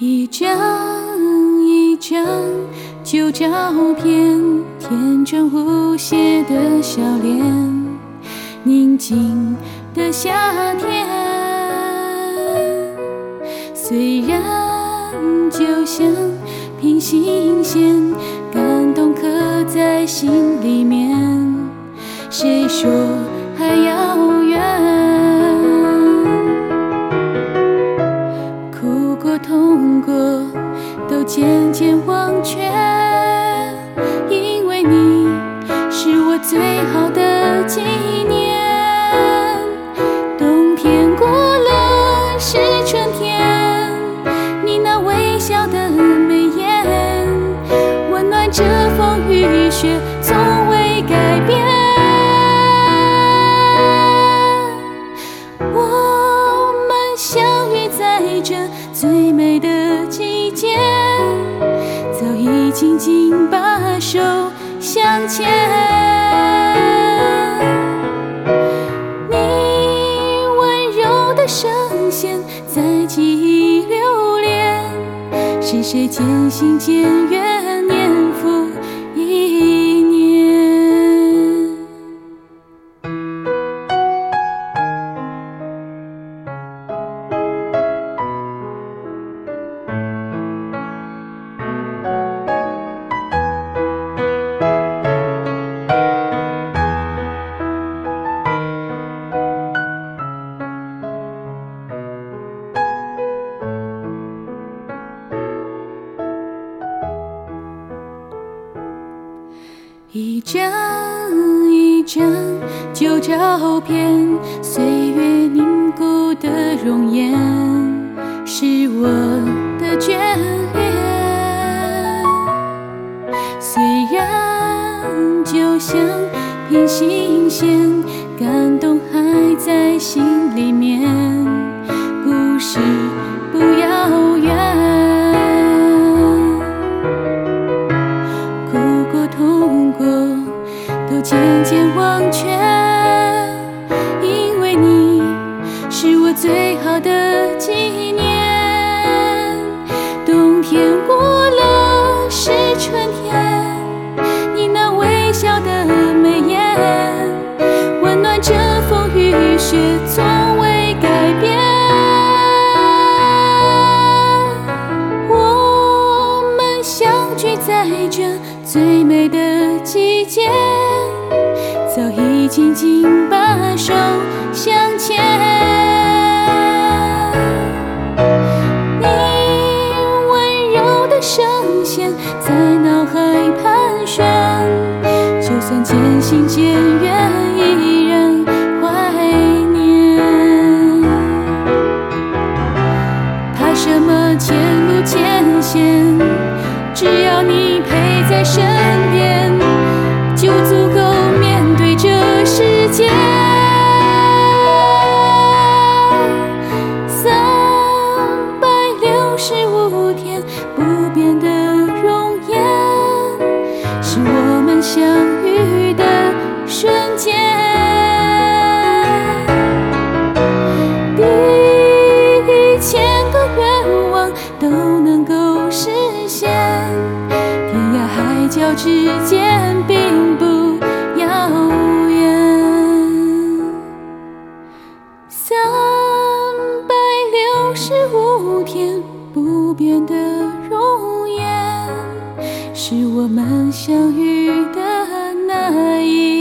一张一张旧照片，天真无邪的笑脸，宁静的夏天。虽然就像平行线，感动刻在心里面，谁说最好的纪念。冬天过了是春天，你那微笑的眉眼，温暖着风雨雪，从未改变。我们相遇在这最美的季节，早已紧紧把手相牵。谁渐行渐远，一张一张旧照片，岁月凝固的容颜，是我的眷恋。虽然就像平行线，感动还在心里面，我渐渐忘却，因为你是我最好的纪念。冬天过了是春天，你那微笑的眉眼，温暖着风雨雪，在这最美的季节，早已紧紧把手相牵。你温柔的声线在脑海盘旋，就算渐行渐远，足够面对这世界。三百六十五天不变的容颜，是我们相遇的瞬间。第一千个愿望都能够实现，天涯海角之间天不变的容颜，是我们相遇的那一。